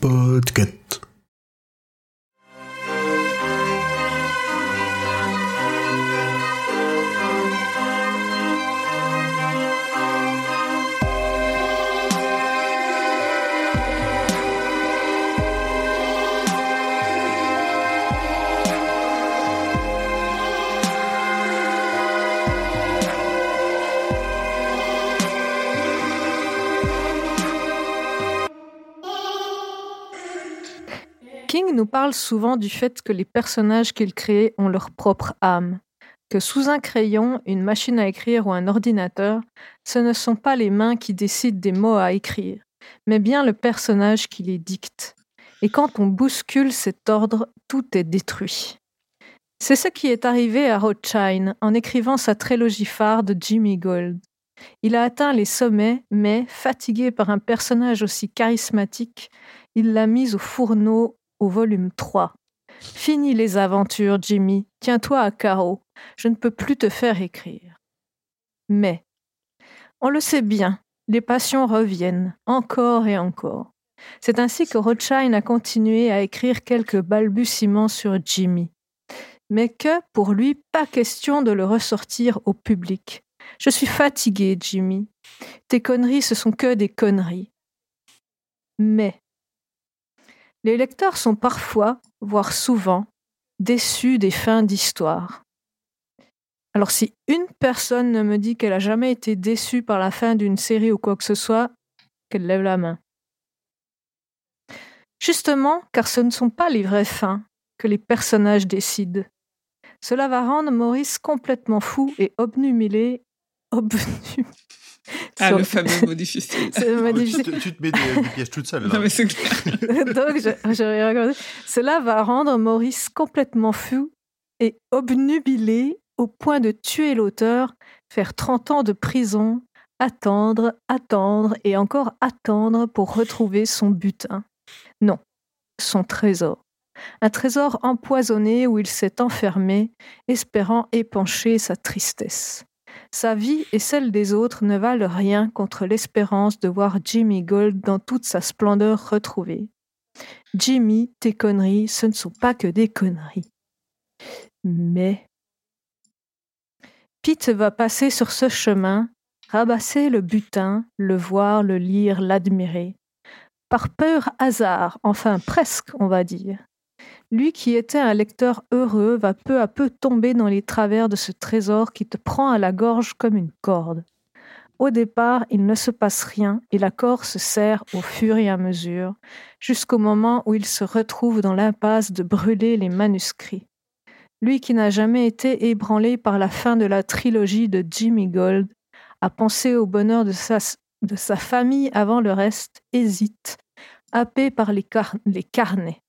Podcast. Nous parle souvent du fait que les personnages qu'il crée ont leur propre âme, que sous un crayon, une machine à écrire ou un ordinateur, ce ne sont pas les mains qui décident des mots à écrire, mais bien le personnage qui les dicte. Et quand on bouscule cet ordre, tout est détruit. C'est ce qui est arrivé à Rothschild en écrivant sa trilogie phare de Jimmy Gold. Il a atteint les sommets, mais, fatigué par un personnage aussi charismatique, il l'a mise au fourneau au volume 3. Fini les aventures, Jimmy. Tiens-toi à carreau. Je ne peux plus te faire écrire. Mais, on le sait bien, les passions reviennent, encore et encore. C'est ainsi que Rothschild a continué à écrire quelques balbutiements sur Jimmy. Mais que, pour lui, pas question de le ressortir au public. Je suis fatigué, Jimmy. Tes conneries, ce sont que des conneries. Mais, les lecteurs sont parfois, voire souvent, déçus des fins d'histoire. Alors si une personne ne me dit qu'elle a jamais été déçue par la fin d'une série ou quoi que ce soit, qu'elle lève la main. Justement, car ce ne sont pas les vraies fins que les personnages décident. Cela va rendre Maurice complètement fou et obnubilé. Obnu... Ah, le fameux mot difficile. C'est le mot Ah, tu, te, tu te mets des, des pièges toute seule. Là. Non, mais c'est clair. Donc, je, je vais regarder. Cela va rendre Maurice complètement fou et obnubilé au point de tuer l'auteur, faire 30 ans de prison, attendre, attendre et encore attendre pour retrouver son butin. Non, son trésor. Un trésor empoisonné où il s'est enfermé, espérant épancher sa tristesse. Sa vie et celle des autres ne valent rien contre l'espérance de voir Jimmy Gold dans toute sa splendeur retrouvée. Jimmy, tes conneries, ce ne sont pas que des conneries. Mais Pete va passer sur ce chemin, rabasser le butin, le voir, le lire, l'admirer. Par peur hasard, enfin presque, on va dire. Lui qui était un lecteur heureux va peu à peu tomber dans les travers de ce trésor qui te prend à la gorge comme une corde. Au départ, il ne se passe rien et la corde se serre au fur et à mesure, jusqu'au moment où il se retrouve dans l'impasse de brûler les manuscrits. Lui qui n'a jamais été ébranlé par la fin de la trilogie de Jimmy Gold, a pensé au bonheur de sa, famille avant le reste, hésite, happé par les carnets.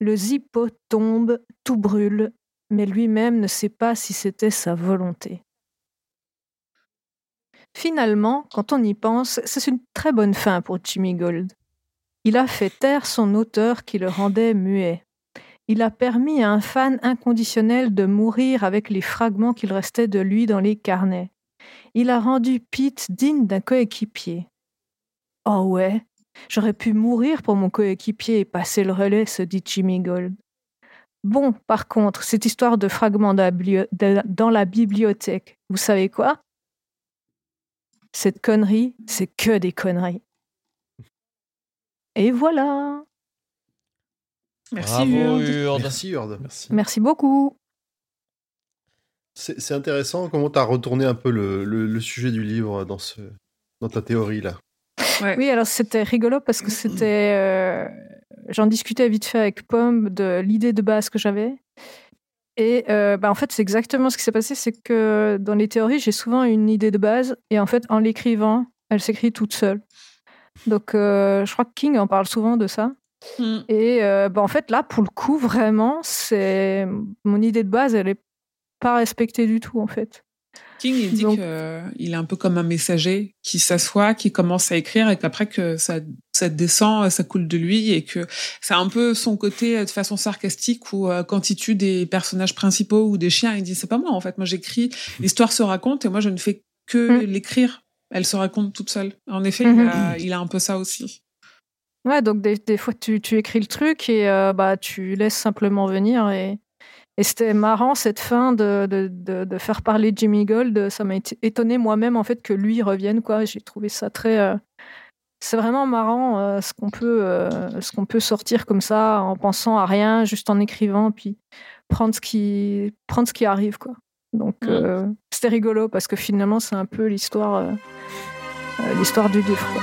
Le zippo tombe, tout brûle, mais lui-même ne sait pas si c'était sa volonté. Finalement, quand on y pense, c'est une très bonne fin pour Jimmy Gold. Il a fait taire son auteur qui le rendait muet. Il a permis à un fan inconditionnel de mourir avec les fragments qu'il restait de lui dans les carnets. Il a rendu Pete digne d'un coéquipier. Oh ouais, j'aurais pu mourir pour mon coéquipier et passer le relais, se dit Jimmy Gold. Bon, par contre, cette histoire de fragments dans la bibliothèque, vous savez quoi? Cette connerie, c'est que des conneries. Et voilà. Merci, Bravo, Urde. Urde. Merci, Urde. Merci. Merci beaucoup. C'est c'est intéressant comment tu as retourné un peu le, le- le sujet du livre dans, ce, dans ta théorie là. Ouais. Oui, alors c'était rigolo parce que c'était. euh, J'en discutais vite fait avec Pomme de l'idée de base que j'avais. Et euh, bah, en fait, c'est exactement ce qui s'est passé c'est que dans les théories, j'ai souvent une idée de base et en fait, en l'écrivant, elle s'écrit toute seule. Donc, euh, je crois que King en parle souvent de ça. Mm. Et bah, en fait, là, pour le coup, vraiment, c'est mon idée de base, elle est pas respectée du tout, en fait. King, il dit Donc- qu'il est un peu comme un messager qui s'assoit, qui commence à écrire et qu'après que ça, ça descend, ça coule de lui et que c'est un peu son côté euh, de façon sarcastique où euh, quand il tue des personnages principaux ou des chiens, il dit c'est pas moi en fait, moi j'écris, l'histoire se raconte et moi je ne fais que Mm. l'écrire elle se raconte toute seule. En effet, il, a, il a un peu ça aussi. Ouais, donc des, des fois tu, tu écris le truc et euh, bah tu laisses simplement venir et, et c'était marrant cette fin de, de, de, de faire parler Jimmy Gold. Ça m'a étonné moi-même en fait que lui revienne quoi. J'ai trouvé ça très. euh, c'est vraiment marrant euh, ce qu'on peut euh, ce qu'on peut sortir comme ça en pensant à rien, juste en écrivant puis prendre ce qui prendre ce qui arrive quoi. Donc c'était rigolo parce que finalement c'est un peu l'histoire l'histoire du livre. quoi.